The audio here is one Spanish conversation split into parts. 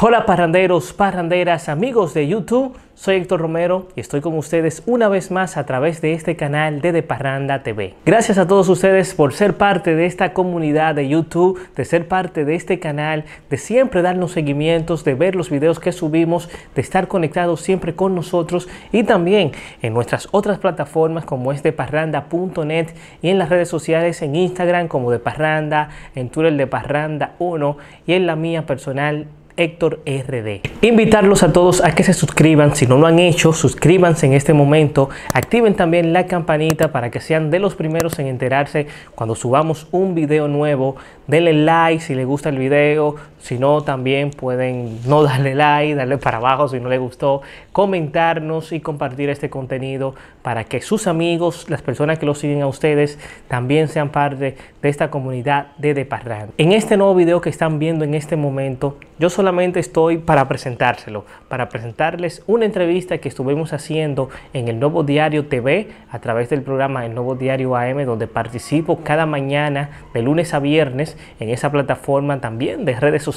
Hola parranderos, parranderas, amigos de YouTube. Soy Héctor Romero y estoy con ustedes una vez más a través de este canal de De Parranda TV. Gracias a todos ustedes por ser parte de esta comunidad de YouTube, de ser parte de este canal, de siempre darnos seguimientos, de ver los videos que subimos, de estar conectados siempre con nosotros y también en nuestras otras plataformas como es deparranda.net y en las redes sociales en Instagram como De Parranda, en Twitter de Parranda 1 y en la mía personal Héctor RD. Invitarlos a todos a que se suscriban, si no lo han hecho, suscríbanse en este momento, activen también la campanita para que sean de los primeros en enterarse cuando subamos un video nuevo. Denle like si les gusta el video, si no también pueden no darle like, darle para abajo si no les gustó, comentarnos y compartir este contenido para que sus amigos, las personas que lo siguen a ustedes, también sean parte de esta comunidad de Deparran. En este nuevo video que están viendo en este momento, yo solamente estoy para presentárselo, para presentarles una entrevista que estuvimos haciendo en el Nuevo Diario TV a través del programa El Nuevo Diario AM, donde participo cada mañana de lunes a viernes en esa plataforma también de redes sociales,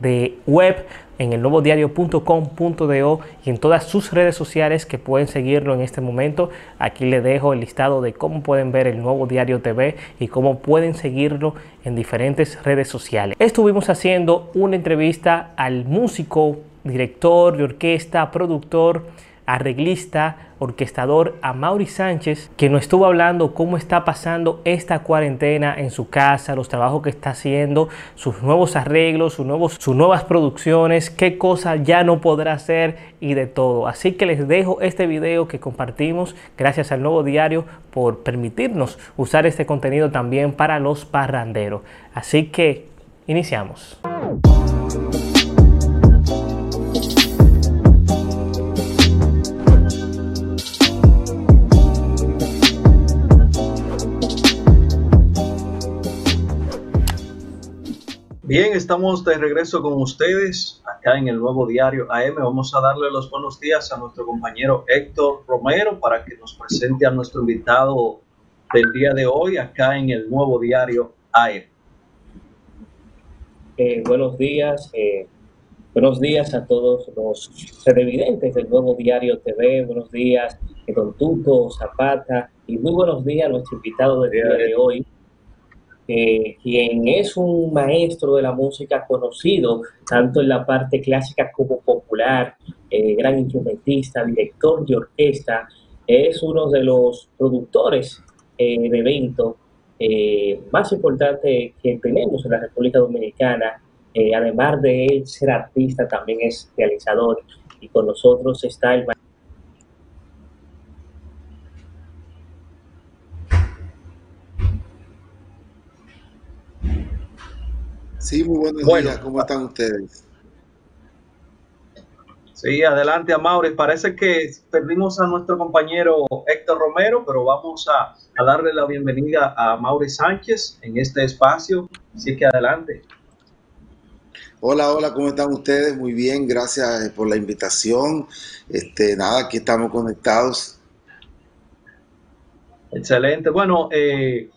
de web en el nuevo diario.com.do y en todas sus redes sociales que pueden seguirlo en este momento. Aquí le dejo el listado de cómo pueden ver el nuevo diario TV y cómo pueden seguirlo en diferentes redes sociales. Estuvimos haciendo una entrevista al músico, director de orquesta, productor, arreglista, orquestador a Mauri Sánchez, que nos estuvo hablando cómo está pasando esta cuarentena en su casa, los trabajos que está haciendo, sus nuevos arreglos, sus, nuevos, sus nuevas producciones, qué cosas ya no podrá hacer y de todo. Así que les dejo este video que compartimos gracias al nuevo diario por permitirnos usar este contenido también para los parranderos. Así que iniciamos. Bien, estamos de regreso con ustedes acá en el nuevo diario AM. Vamos a darle los buenos días a nuestro compañero Héctor Romero para que nos presente a nuestro invitado del día de hoy acá en el nuevo diario AM. Eh, buenos días, eh, buenos días a todos los televidentes del nuevo diario TV. Buenos días, Don Tuto, Zapata y muy buenos días a nuestro invitado del día de hoy eh, quien es un maestro de la música conocido tanto en la parte clásica como popular, eh, gran instrumentista, director de orquesta, es uno de los productores eh, de eventos más importantes que tenemos en la República Dominicana. además de él ser artista, también es realizador y con nosotros está el maestro Sí, muy buenos días. ¿Cómo están ustedes? Sí, adelante a Mauri. Parece que perdimos a nuestro compañero Héctor Romero, pero vamos a, darle la bienvenida a Mauri Sánchez en este espacio. Así que adelante. Hola, hola, ¿cómo están ustedes? Muy bien, gracias por la invitación. Este, nada, aquí estamos conectados. Excelente. Bueno, eh,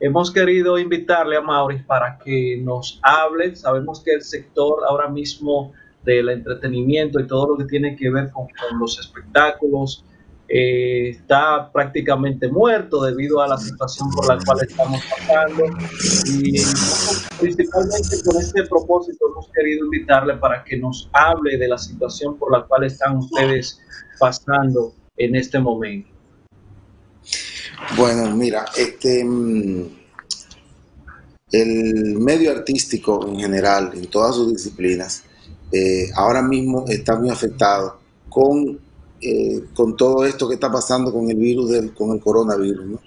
Hemos querido invitarle a Maurice para que nos hable. Sabemos que el sector ahora mismo del entretenimiento y todo lo que tiene que ver con, los espectáculos eh, está prácticamente muerto debido a la situación por la cual estamos pasando. Y principalmente con este propósito hemos querido invitarle para que nos hable de la situación por la cual están ustedes pasando en este momento. Bueno, mira, este mm, el medio artístico en general, en todas sus disciplinas, eh, ahora mismo está muy afectado con, eh, con todo esto que está pasando con el virus, del, con el coronavirus.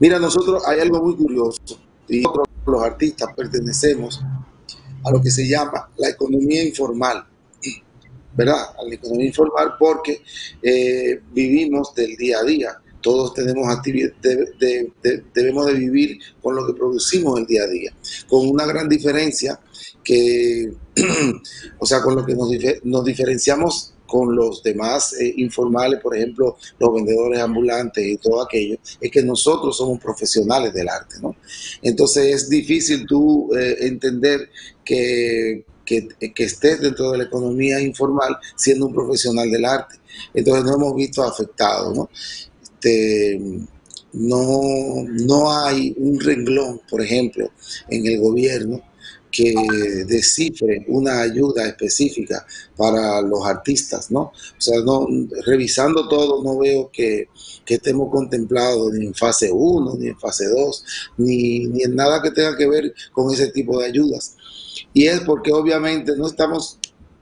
Mira, nosotros hay algo muy curioso, y nosotros los artistas pertenecemos a lo que se llama la economía informal. ¿Verdad? A la economía informal porque eh, vivimos del día a día todos tenemos actividad, debemos de vivir con lo que producimos el día a día, con una gran diferencia que, o sea, con lo que nos, diferenciamos con los demás eh, informales, por ejemplo, los vendedores ambulantes y todo aquello, es que nosotros somos profesionales del arte, ¿no? Entonces es difícil tú eh, entender que que, estés dentro de la economía informal siendo un profesional del arte. Entonces nos hemos visto afectados, ¿no? No, no hay un renglón, por ejemplo, en el gobierno que descifre una ayuda específica para los artistas, ¿no? O sea, no, revisando todo, no veo que, estemos contemplados ni en fase 1, ni en fase 2, ni, ni, en nada que tenga que ver con ese tipo de ayudas. Y es porque obviamente no estamos,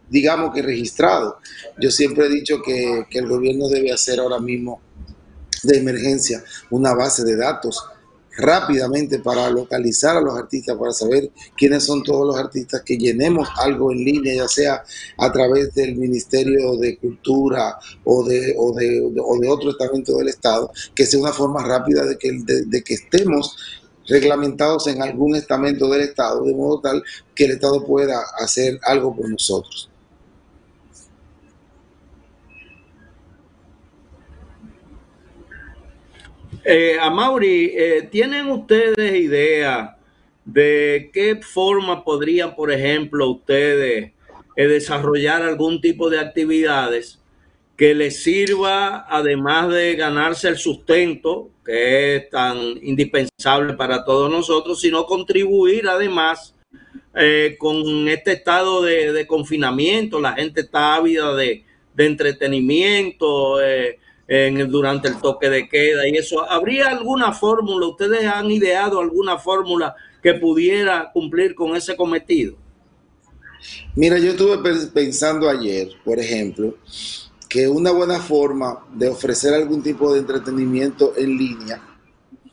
digamos que registrados. Yo siempre he dicho que, que el gobierno debe hacer ahora mismo de emergencia una base de datos rápidamente para localizar a los artistas, para saber quiénes son todos los artistas, que llenemos algo en línea, ya sea a través del Ministerio de Cultura o de, o de, o de otro estamento del Estado, que sea una forma rápida de que, de, que estemos reglamentados en algún estamento del Estado, de modo tal que el Estado pueda hacer algo por nosotros. Eh, a Mauri, eh, ¿tienen ustedes idea de qué forma podrían, por ejemplo, ustedes eh, desarrollar algún tipo de actividades que les sirva, además de ganarse el sustento, que es tan indispensable para todos nosotros, sino contribuir además con este estado de, confinamiento? La gente está ávida de, de entretenimiento en, durante el toque de queda y eso. ¿Habría alguna fórmula? ¿Ustedes han ideado alguna fórmula que pudiera cumplir con ese cometido? Mira, yo estuve pensando ayer, por ejemplo, que una buena forma de ofrecer algún tipo de entretenimiento en línea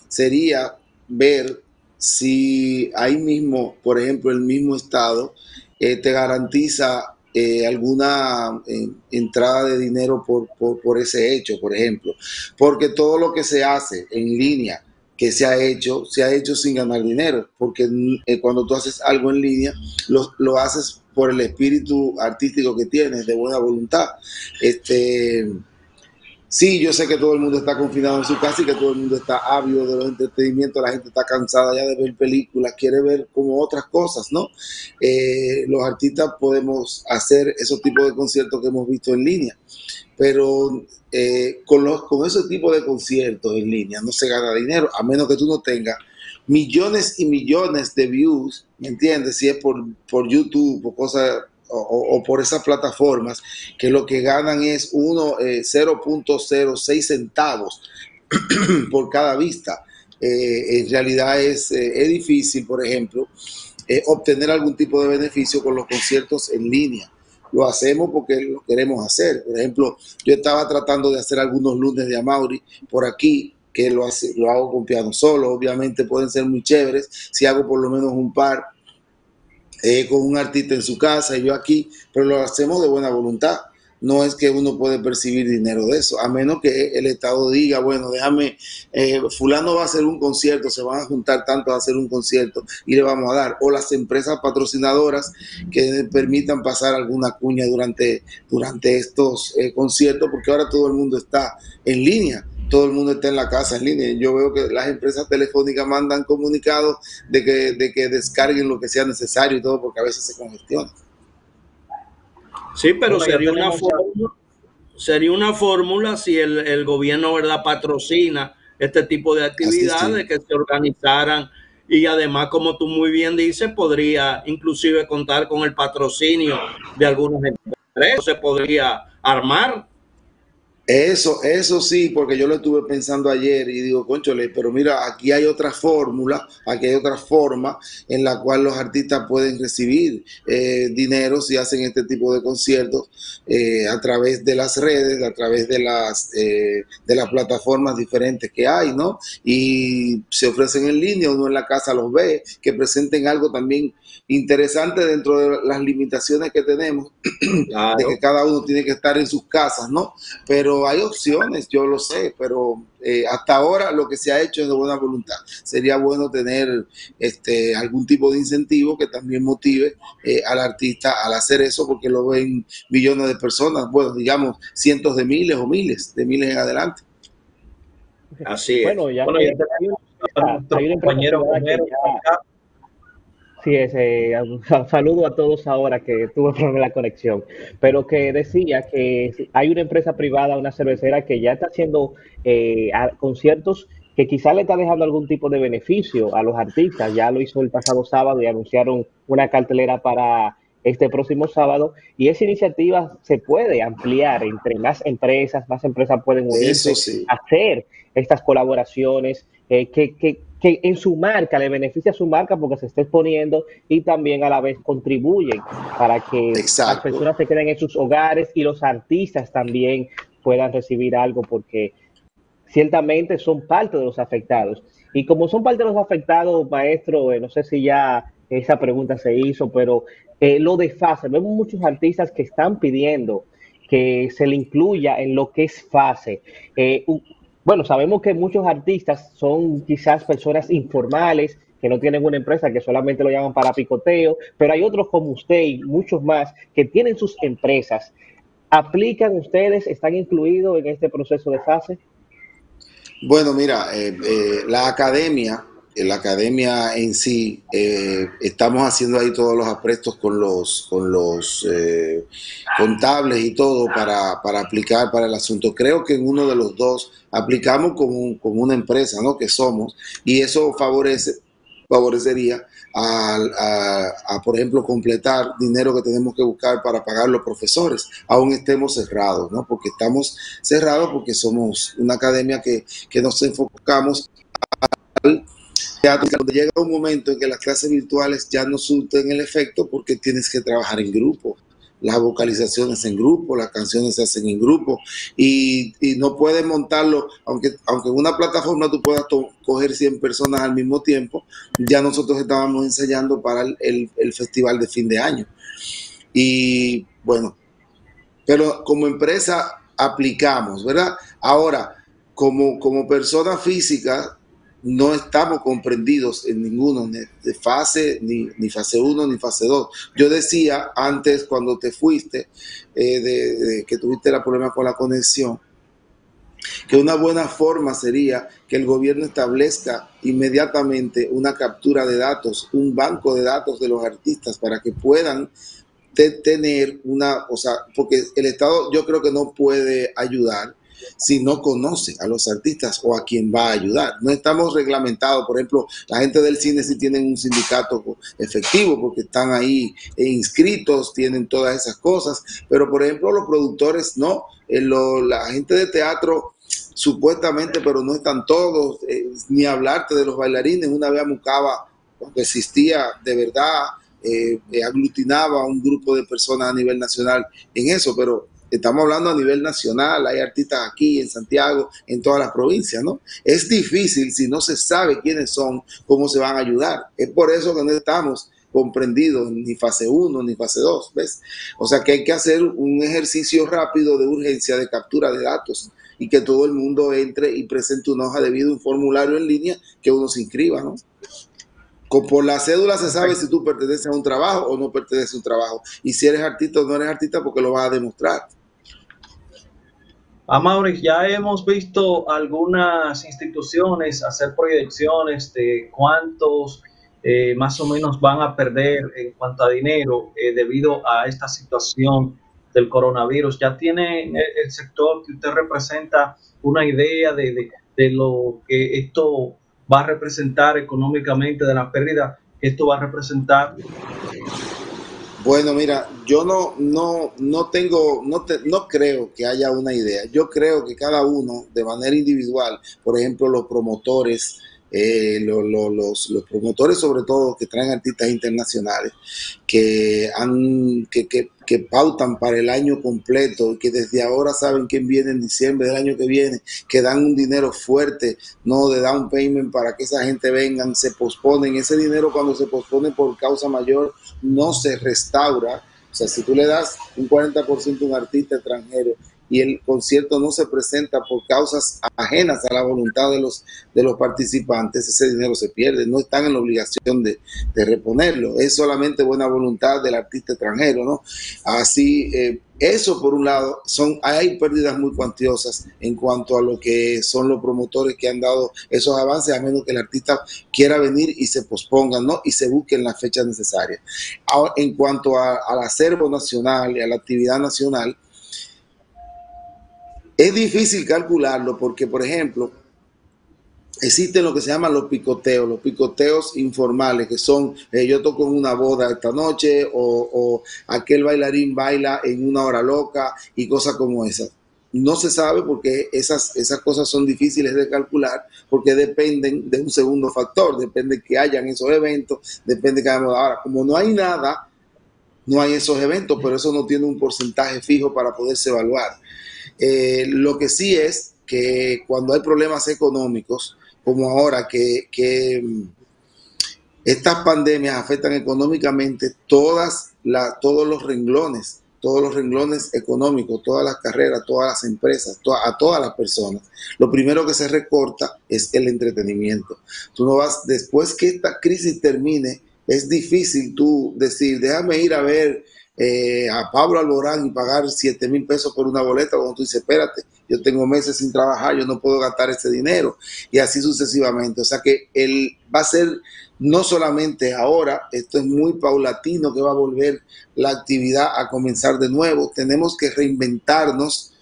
sería ver si ahí mismo, por ejemplo, el mismo estado eh, te garantiza eh, alguna eh, entrada de dinero por, por, ese hecho, por ejemplo. Porque todo lo que se hace en línea, que se ha hecho, se ha hecho sin ganar dinero. Porque eh, cuando tú haces algo en línea, lo, lo, haces por el espíritu artístico que tienes, de buena voluntad. Este Sí, yo sé que todo el mundo está confinado en su casa y que todo el mundo está ávido de los entretenimientos, la gente está cansada ya de ver películas, quiere ver como otras cosas, ¿no? Eh, los artistas podemos hacer esos tipos de conciertos que hemos visto en línea, pero eh, con, los, con ese tipo de conciertos en línea no se gana dinero, a menos que tú no tengas millones y millones de views, ¿me entiendes? Si es por, por YouTube o cosas o, por esas plataformas que lo que ganan es uno 0.06 eh, centavos por cada vista. Eh, en realidad es, eh, es, difícil, por ejemplo, obtener algún tipo de beneficio con los conciertos en línea. Lo hacemos porque lo queremos hacer. Por ejemplo, yo estaba tratando de hacer algunos lunes de Amauri por aquí, que lo hago con piano solo. Obviamente pueden ser muy chéveres si hago por lo menos un par eh, con un artista en su casa y yo aquí, pero lo hacemos de buena voluntad. No es que uno puede percibir dinero de eso, a menos que el Estado diga, bueno, déjame, eh, fulano va a hacer un concierto, se van a juntar tanto a hacer un concierto y le vamos a dar. O las empresas patrocinadoras que permitan pasar alguna cuña durante, durante estos eh, conciertos, porque ahora todo el mundo está en línea todo el mundo está en la casa en línea. Yo veo que las empresas telefónicas mandan comunicados de que, de que descarguen lo que sea necesario y todo, porque a veces se congestiona. Sí, pero sería una, fórmula, sería una fórmula si el, gobierno verdad patrocina este tipo de actividades que se organizaran y además, como tú muy bien dices, podría inclusive contar con el patrocinio de algunas empresas, se podría armar eso, eso sí, porque yo lo estuve pensando ayer y digo, conchole, pero mira, aquí hay otra fórmula, aquí hay otra forma en la cual los artistas pueden recibir eh, dinero si hacen este tipo de conciertos eh, a través de las redes, a través de las, eh, de las plataformas diferentes que hay, ¿no? Y se ofrecen en línea, uno en la casa los ve, que presenten algo también interesante dentro de las limitaciones que tenemos, de que cada uno tiene que estar en sus casas, ¿no? Pero hay opciones, yo lo sé, pero eh, hasta ahora lo que se ha hecho es de buena voluntad. Sería bueno tener este, algún tipo de incentivo que también motive eh, al artista al hacer eso, porque lo ven millones de personas, bueno, digamos cientos de miles o miles de miles en adelante. Así es. Bueno, ya, bueno, ya compañero Sí, es, eh, saludo a todos ahora que tuve problema la conexión, pero que decía que hay una empresa privada, una cervecera que ya está haciendo eh, conciertos que quizá le está dejando algún tipo de beneficio a los artistas. Ya lo hizo el pasado sábado y anunciaron una cartelera para este próximo sábado. Y esa iniciativa se puede ampliar entre más empresas, más empresas pueden unirse, hacer estas colaboraciones. Eh, que, que, que, en su marca le beneficia a su marca porque se está exponiendo y también a la vez contribuyen para que las personas se queden en sus hogares y los artistas también puedan recibir algo porque ciertamente son parte de los afectados. Y como son parte de los afectados, maestro, eh, no sé si ya esa pregunta se hizo, pero eh, lo de fase, vemos muchos artistas que están pidiendo que se le incluya en lo que es fase. Eh, bueno, sabemos que muchos artistas son quizás personas informales, que no tienen una empresa, que solamente lo llaman para picoteo, pero hay otros como usted y muchos más que tienen sus empresas. ¿Aplican ustedes, están incluidos en este proceso de fase? Bueno, mira, eh, eh, la academia, la academia en sí, estamos haciendo ahí todos los aprestos con los, con los contables y todo para, para, aplicar para el asunto. Creo que en uno de los dos aplicamos como, como una empresa, ¿no? Que somos, y eso favorece favorecería a, por ejemplo, completar dinero que tenemos que buscar para pagar los profesores, aún estemos cerrados, ¿no? Porque estamos cerrados porque somos una academia que, que nos enfocamos al teatro, cuando llega un momento en que las clases virtuales ya no surten el efecto porque tienes que trabajar en grupo las vocalizaciones en grupo, las canciones se hacen en grupo y, no puedes montarlo, aunque, aunque en una plataforma tú puedas coger 100 personas al mismo tiempo, ya nosotros estábamos ensayando para el, festival de fin de año. Y bueno, pero como empresa aplicamos, ¿verdad? Ahora, como, como persona física, no estamos comprendidos en ninguno, de fase, ni, ni, fase 1 ni fase 2. Yo decía antes, cuando te fuiste, eh, de, que tuviste el problema con la conexión, que una buena forma sería que el gobierno establezca inmediatamente una captura de datos, un banco de datos de los artistas para que puedan tener una, o sea, porque el Estado yo creo que no puede ayudar si no conoce a los artistas o a quien va a ayudar. No estamos reglamentados, por ejemplo, la gente del cine sí tienen un sindicato efectivo porque están ahí inscritos, tienen todas esas cosas, pero por ejemplo los productores no, eh, la gente de teatro supuestamente, pero no están todos, eh, ni hablarte de los bailarines, una vez a Mucaba, cuando existía de verdad, eh, aglutinaba a un grupo de personas a nivel nacional en eso, pero Estamos hablando a nivel nacional, hay artistas aquí en Santiago, en todas las provincias, ¿no? Es difícil si no se sabe quiénes son, cómo se van a ayudar. Es por eso que no estamos comprendidos ni fase 1 ni fase 2, ¿ves? O sea que hay que hacer un ejercicio rápido de urgencia de captura de datos y que todo el mundo entre y presente una hoja de vida, un formulario en línea que uno se inscriba, ¿no? Por la cédula se sabe si tú perteneces a un trabajo o no perteneces a un trabajo. Y si eres artista o no eres artista porque lo vas a demostrar. A Maurice, ya hemos visto algunas instituciones hacer proyecciones de cuántos eh, más o menos van a perder en cuanto a dinero eh, debido a esta situación del coronavirus. ¿Ya tiene el sector que usted representa una idea de, de lo que esto va a representar económicamente, de la pérdida que esto va a representar? Bueno, mira, yo no, no, no tengo, no, no creo que haya una idea. Yo creo que cada uno, de manera individual, por ejemplo, los promotores, eh, los, promotores sobre todo que traen artistas internacionales, que, han, que, que, que, pautan para el año completo, que desde ahora saben quién viene en diciembre del año que viene, que dan un dinero fuerte, no de down payment para que esa gente vengan, se posponen. Ese dinero cuando se pospone por causa mayor no se restaura. O sea, si tú le das un 40% a un artista extranjero y el concierto no se presenta por causas ajenas a la voluntad de los, de los participantes, ese dinero se pierde, no están en la obligación de, reponerlo, es solamente buena voluntad del artista extranjero, ¿no? Así, eh, eso por un lado, son, hay pérdidas muy cuantiosas en cuanto a lo que son los promotores que han dado esos avances, a menos que el artista quiera venir y se pospongan, ¿no? Y se busquen las fechas necesarias. en cuanto al acervo nacional y a la actividad nacional, es difícil calcularlo porque, por ejemplo, existen lo que se llaman los picoteos, los picoteos informales, que son eh, yo toco en una boda esta noche o, aquel bailarín baila en una hora loca y cosas como esas. No se sabe porque esas, esas cosas son difíciles de calcular porque dependen de un segundo factor, depende que hayan esos eventos, depende que ahora, como no hay nada, no hay esos eventos, pero eso no tiene un porcentaje fijo para poderse evaluar. Eh, lo que sí es que cuando hay problemas económicos, como ahora que, mm, estas pandemias afectan económicamente todas todos los renglones, todos los renglones económicos, todas las carreras, todas las empresas, a todas las personas. Lo primero que se recorta es el entretenimiento. Tú no vas, después que esta crisis termine, es difícil tú decir, déjame ir a ver eh, a Pablo Alborán y pagar 7 mil pesos por una boleta, cuando tú dices, espérate, yo tengo meses sin trabajar, yo no puedo gastar ese dinero, y así sucesivamente. O sea que él va a ser no solamente ahora, esto es muy paulatino que va a volver la actividad a comenzar de nuevo. Tenemos que reinventarnos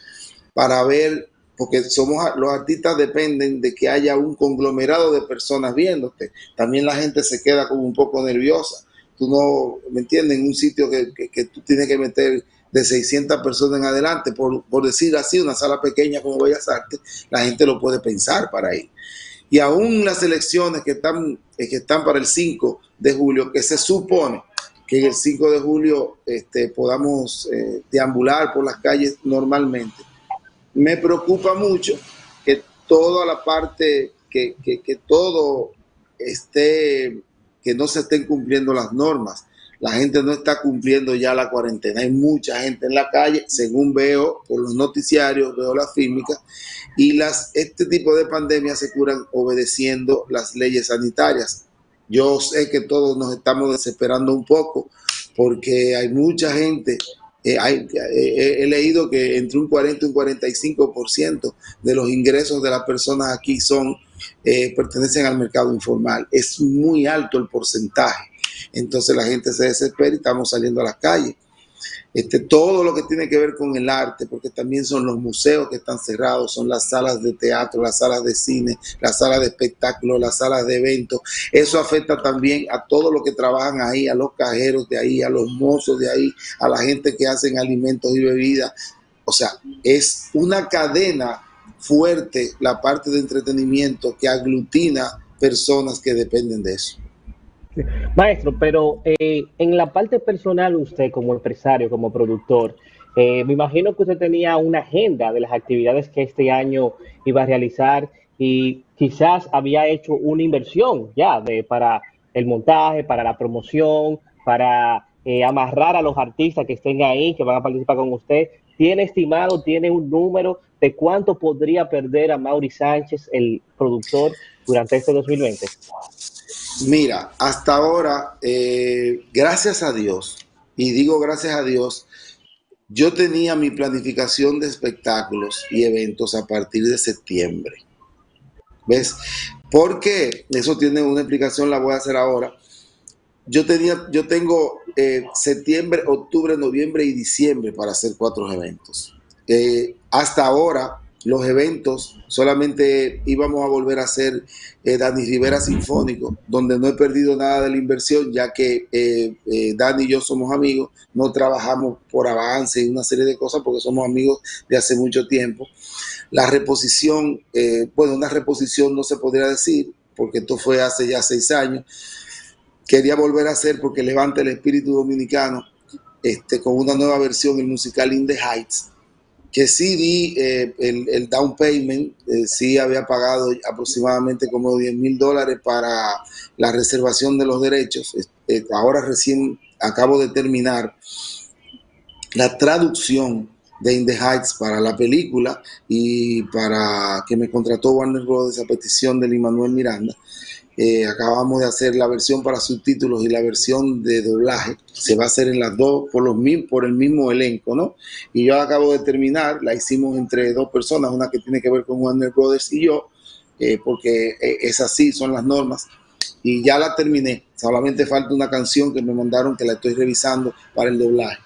para ver, porque somos los artistas dependen de que haya un conglomerado de personas viéndote. También la gente se queda como un poco nerviosa. Tú no, ¿me entiendes? En un sitio que, que tú tienes que meter de 600 personas en adelante, por, decir así, una sala pequeña como Bellas Artes, la gente lo puede pensar para ir. Y aún las elecciones que están, eh, que están para el 5 de julio, que se supone que el 5 de julio este, podamos eh, deambular por las calles normalmente, me preocupa mucho que toda la parte, que, que, que todo esté, que no se estén cumpliendo las normas la gente no está cumpliendo ya la cuarentena. Hay mucha gente en la calle, según veo por los noticiarios, veo las fílmicas, y las, este tipo de pandemias se curan obedeciendo las leyes sanitarias. Yo sé que todos nos estamos desesperando un poco porque hay mucha gente eh, eh, he leído que entre un 40 y un 45% de los ingresos de las personas aquí son eh, pertenecen al mercado informal. Es muy alto el porcentaje entonces la gente se desespera y estamos saliendo a las calles. Este, todo lo que tiene que ver con el arte, porque también son los museos que están cerrados, son las salas de teatro, las salas de cine, las salas de espectáculo, las salas de eventos. Eso afecta también a todos los que trabajan ahí, a los cajeros de ahí, a los mozos de ahí, a la gente que hacen alimentos y bebidas. O sea, es una cadena fuerte la parte de entretenimiento que aglutina personas que dependen de eso. Maestro, pero eh, en la parte personal, usted como empresario, como productor, eh, me imagino que usted tenía una agenda de las actividades que este año iba a realizar y quizás había hecho una inversión ya de, para el montaje, para la promoción, para eh, amarrar a los artistas que estén ahí, que van a participar con usted. ¿Tiene estimado, tiene un número de cuánto podría perder a Mauri Sánchez, el productor, durante este 2020? Mira, hasta ahora, eh, gracias a Dios, y digo gracias a Dios, yo tenía mi planificación de espectáculos y eventos a partir de septiembre. ¿Ves? Porque eso tiene una explicación, la voy a hacer ahora. Yo tenía, yo tengo eh, septiembre, octubre, noviembre y diciembre para hacer cuatro eventos. Eh, hasta ahora los eventos, solamente íbamos a volver a hacer eh, Dani Rivera Sinfónico, donde no he perdido nada de la inversión, ya que eh, Dani y yo somos amigos, no trabajamos por avance y una serie de cosas porque somos amigos de hace mucho tiempo. La reposición, bueno, una reposición no se podría decir, porque esto fue hace ya seis años. Quería volver a hacer porque levanta el espíritu dominicano este, con una nueva versión, el musical In the Heights que sí di eh, el, down payment, eh, sí había pagado aproximadamente como 10 mil dólares para la reservación de los derechos. ahora recién acabo de terminar la traducción de In the Heights para la película y para que me contrató Warner Bros. a petición del Immanuel Miranda. Eh, acabamos de hacer la versión para subtítulos y la versión de doblaje. Se va a hacer en las dos por, los, por el mismo elenco, ¿no? Y yo acabo de terminar, la hicimos entre dos personas, una que tiene que ver con Warner Brothers y yo, eh, porque eh, es así, son las normas. Y ya la terminé. Solamente falta una canción que me mandaron que la estoy revisando para el doblaje.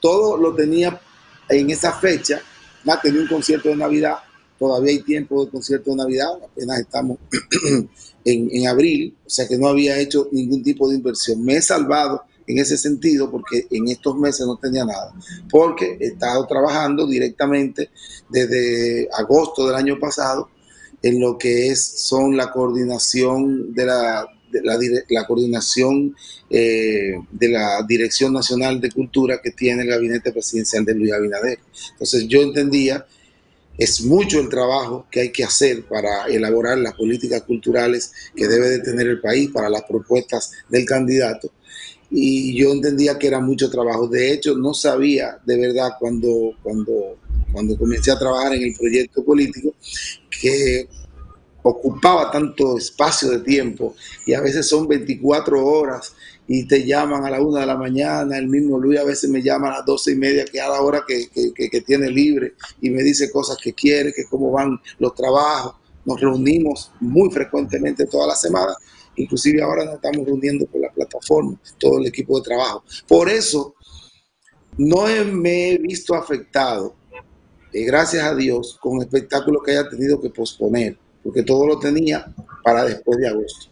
todo lo tenía en esa fecha. Ya tenía un concierto de Navidad todavía hay tiempo de concierto de Navidad, apenas estamos en, abril, o sea que no había hecho ningún tipo de inversión. Me he salvado en ese sentido porque en estos meses no tenía nada, porque he estado trabajando directamente desde agosto del año pasado en lo que es son la coordinación de la, la, coordinación eh, de la Dirección Nacional de Cultura que tiene el gabinete presidencial de Luis Abinader. Entonces yo entendía es mucho el trabajo que hay que hacer para elaborar las políticas culturales que debe de tener el país para las propuestas del candidato. Y yo entendía que era mucho trabajo. De hecho, no sabía de verdad cuando, cuando, cuando comencé a trabajar en el proyecto político que ocupaba tanto espacio de tiempo y a veces son 24 horas y te llaman a la una de la mañana, el mismo Luis a veces me llama a las doce y media, que a la hora que, tiene libre, y me dice cosas que quiere, que cómo van los trabajos. Nos reunimos muy frecuentemente toda la semana, inclusive ahora nos estamos reuniendo por la plataforma, todo el equipo de trabajo. Por eso no me he visto afectado, eh, gracias a Dios, con espectáculos que haya tenido que posponer, porque todo lo tenía para después de agosto.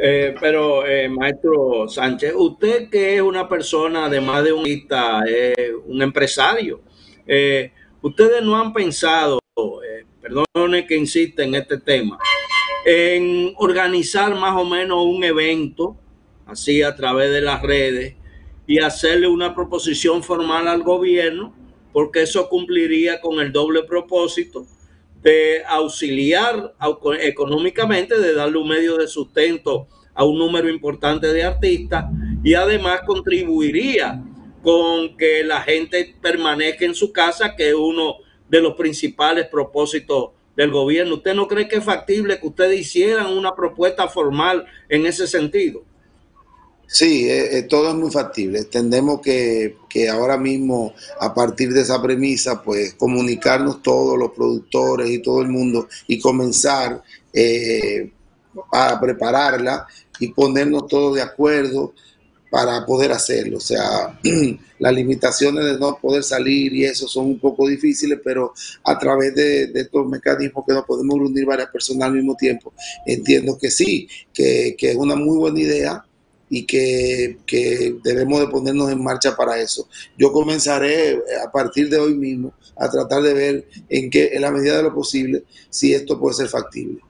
Eh, pero, eh, maestro Sánchez, usted que es una persona, además de un un empresario, eh, ustedes no han pensado, perdone que insiste en este tema, en organizar más o menos un evento, así a través de las redes, y hacerle una proposición formal al gobierno, porque eso cumpliría con el doble propósito de auxiliar económicamente, de darle un medio de sustento a un número importante de artistas y además contribuiría con que la gente permanezca en su casa, que es uno de los principales propósitos del gobierno. ¿Usted no cree que es factible que ustedes hicieran una propuesta formal en ese sentido? Sí, eh, eh, todo es muy factible. Entendemos que, ahora mismo, a partir de esa premisa, pues comunicarnos todos los productores y todo el mundo y comenzar eh, a prepararla y ponernos todos de acuerdo para poder hacerlo. O sea, las limitaciones de no poder salir y eso son un poco difíciles, pero a través de, estos mecanismos que nos podemos reunir varias personas al mismo tiempo, entiendo que sí, que, que es una muy buena idea y que, debemos de ponernos en marcha para eso. Yo comenzaré a partir de hoy mismo a tratar de ver en qué, en la medida de lo posible, si esto puede ser factible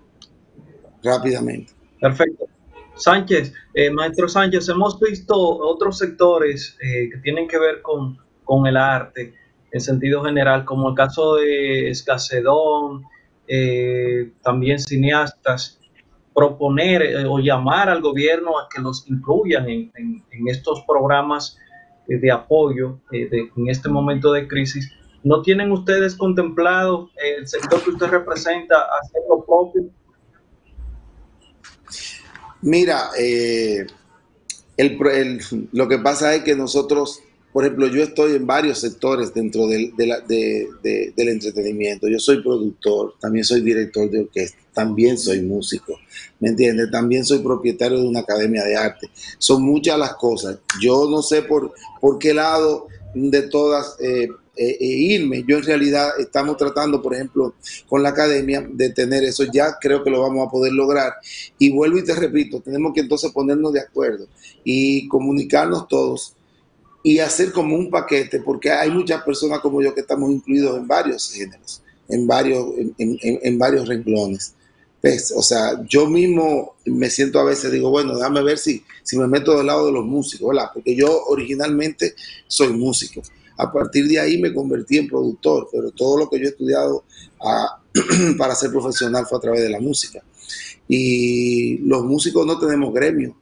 rápidamente. Perfecto. Sánchez, eh, maestro Sánchez, hemos visto otros sectores eh, que tienen que ver con, con, el arte en sentido general, como el caso de Escacedón, eh, también cineastas, proponer eh, o llamar al gobierno a que los incluyan en, estos programas eh, de apoyo eh, en este momento de crisis. ¿No tienen ustedes contemplado el sector que usted representa hacer lo propio? Mira, lo que pasa es que nosotros por ejemplo, yo estoy en varios sectores dentro del, del entretenimiento. Yo soy productor, también soy director de orquesta, también soy músico, ¿me entiendes? También soy propietario de una academia de arte. Son muchas las cosas. Yo no sé por, por qué lado de todas eh, eh, eh, irme. Yo en realidad estamos tratando, por ejemplo, con la academia de tener eso. Ya creo que lo vamos a poder lograr. Y vuelvo y te repito, tenemos que entonces ponernos de acuerdo y comunicarnos todos y hacer como un paquete, porque hay muchas personas como yo que estamos incluidos en varios géneros, en varios, en, varios renglones. ¿Ves? O sea, yo mismo me siento a veces, digo, bueno, déjame ver si, si me meto del lado de los músicos, ¿verdad? Porque yo originalmente soy músico. A partir de ahí me convertí en productor, pero todo lo que yo he estudiado ah, para ser profesional fue a través de la música. Y los músicos no tenemos gremio,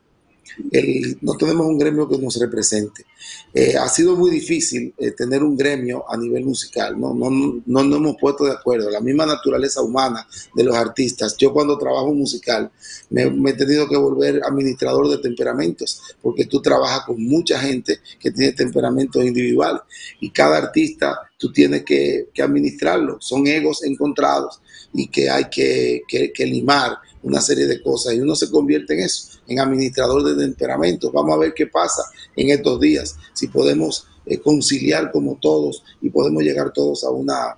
no tenemos un gremio que nos represente. Eh, ha sido muy difícil eh, tener un gremio a nivel musical, ¿no? No, no, no nos hemos puesto de acuerdo. La misma naturaleza humana de los artistas. Yo cuando trabajo musical me, me, he tenido que volver administrador de temperamentos, porque tú trabajas con mucha gente que tiene temperamentos individuales y cada artista tú tienes que, que administrarlo. Son egos encontrados y que hay que, que, que limar una serie de cosas y uno se convierte en eso, en administrador de temperamentos. Vamos a ver qué pasa en estos días, si podemos eh, conciliar como todos y podemos llegar todos a una,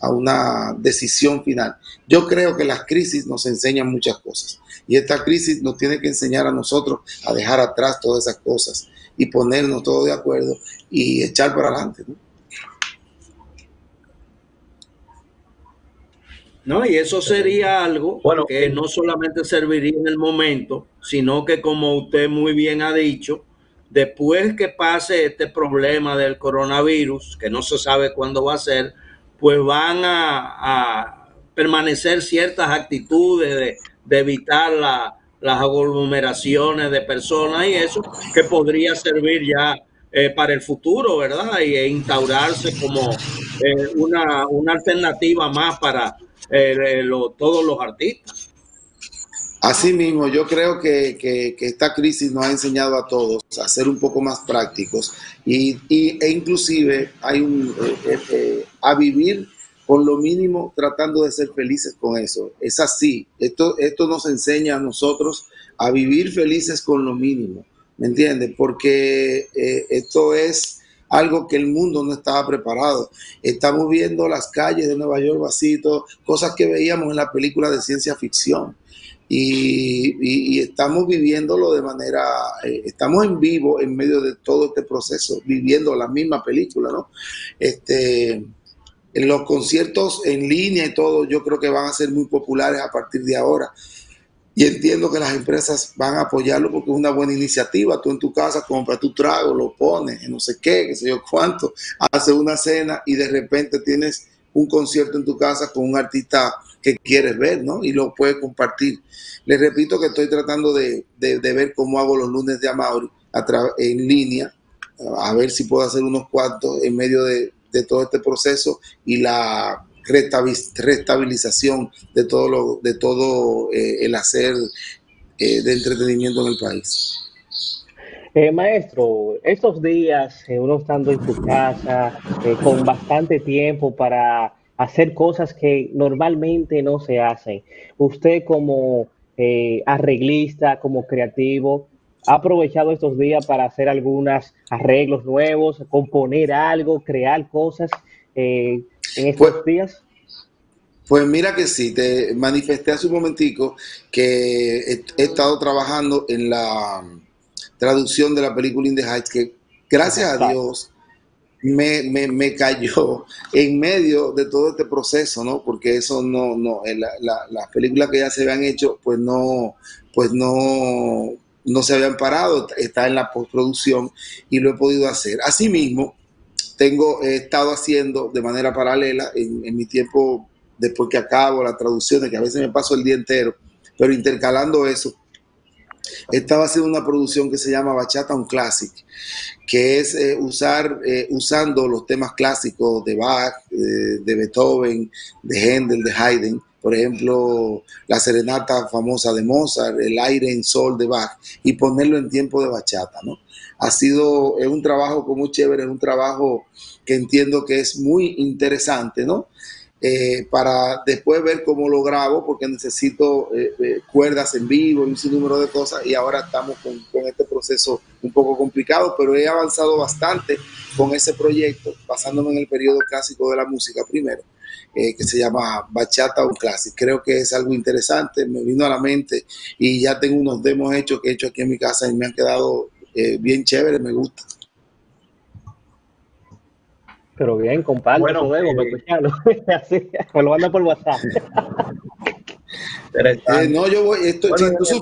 a una decisión final. Yo creo que las crisis nos enseñan muchas cosas y esta crisis nos tiene que enseñar a nosotros a dejar atrás todas esas cosas y ponernos todos de acuerdo y echar para adelante. ¿No? Y eso sería algo bueno, que no solamente serviría en el momento, sino que como usted muy bien ha dicho, después que pase este problema del coronavirus, que no se sabe cuándo va a ser, pues van a, a permanecer ciertas actitudes de, de evitar la, las aglomeraciones de personas y eso, que podría servir ya eh, para el futuro, ¿verdad? Y e instaurarse como eh, una, una alternativa más para eh, todos los artistas. Así mismo, yo creo que, que, esta crisis nos ha enseñado a todos a ser un poco más prácticos y e inclusive hay un, eh, eh, a vivir con lo mínimo tratando de ser felices con eso. Es así, esto, esto nos enseña a nosotros a vivir felices con lo mínimo, ¿me entiendes? Porque esto es algo que el mundo no estaba preparado. Estamos viendo las calles de Nueva York vacías, cosas que veíamos en la película de ciencia ficción. Y, estamos viviéndolo de manera, eh, estamos en vivo en medio de todo este proceso, viviendo la misma película, ¿no? Este, los conciertos en línea y todo, yo creo que van a ser muy populares a partir de ahora. Y entiendo que las empresas van a apoyarlo porque es una buena iniciativa. Tú en tu casa compras tu trago, lo pones, no sé qué, qué sé yo cuánto, haces una cena y de repente tienes un concierto en tu casa con un artista que quieres ver, ¿no? Y lo puedes compartir. Les repito que estoy tratando de, de, de ver cómo hago los lunes de Amauri en línea, a ver si puedo hacer unos cuantos en medio de, de todo este proceso y la restabilización de todo, lo, de todo eh, el hacer eh, de entretenimiento en el país. Eh, maestro, estos días, uno estando en su casa, con bastante tiempo para hacer cosas que normalmente no se hacen, usted como arreglista, como creativo, ha aprovechado estos días para hacer algunos arreglos nuevos, componer algo, crear cosas en estos Pues, días? pues mira que sí, te manifesté hace un momentico que he, he estado trabajando en la traducción de la película In the Heights, que gracias a Dios me, me, me cayó en medio de todo este proceso, ¿no? Porque eso no, no, la, la, las películas que ya se habían hecho, pues no, pues no, no se habían parado, está en la postproducción y lo he podido hacer. Asimismo, tengo, he estado haciendo de manera paralela en, en mi tiempo después que acabo las traducciones, que a veces me paso el día entero, pero intercalando eso, estaba haciendo una producción que se llama Bachata un Classic, que es eh, usar, eh, usando los temas clásicos de Bach, de, de Beethoven, de Händel, de Haydn, por ejemplo, la serenata famosa de Mozart, el aire en sol de Bach, y ponerlo en tiempo de bachata, ¿no? Ha sido, es un trabajo muy chévere, es un trabajo que entiendo que es muy interesante, ¿no? Eh, para después ver cómo lo grabo, porque necesito eh, eh, cuerdas en vivo y un sinnúmero de cosas, y ahora estamos con, con, este proceso un poco complicado, pero he avanzado bastante con ese proyecto, basándome en el periodo clásico de la música primero, que se llama Bachata un Classic. Creo que es algo interesante, me vino a la mente y ya tengo unos demos hechos que he hecho aquí en mi casa y me han quedado eh, bien chéveres, me gusta. Pero bien, compadre, bueno, eso debo, eh, escucharlo. Así, me lo manda por WhatsApp. Eh, no, yo voy, esto, bueno, si,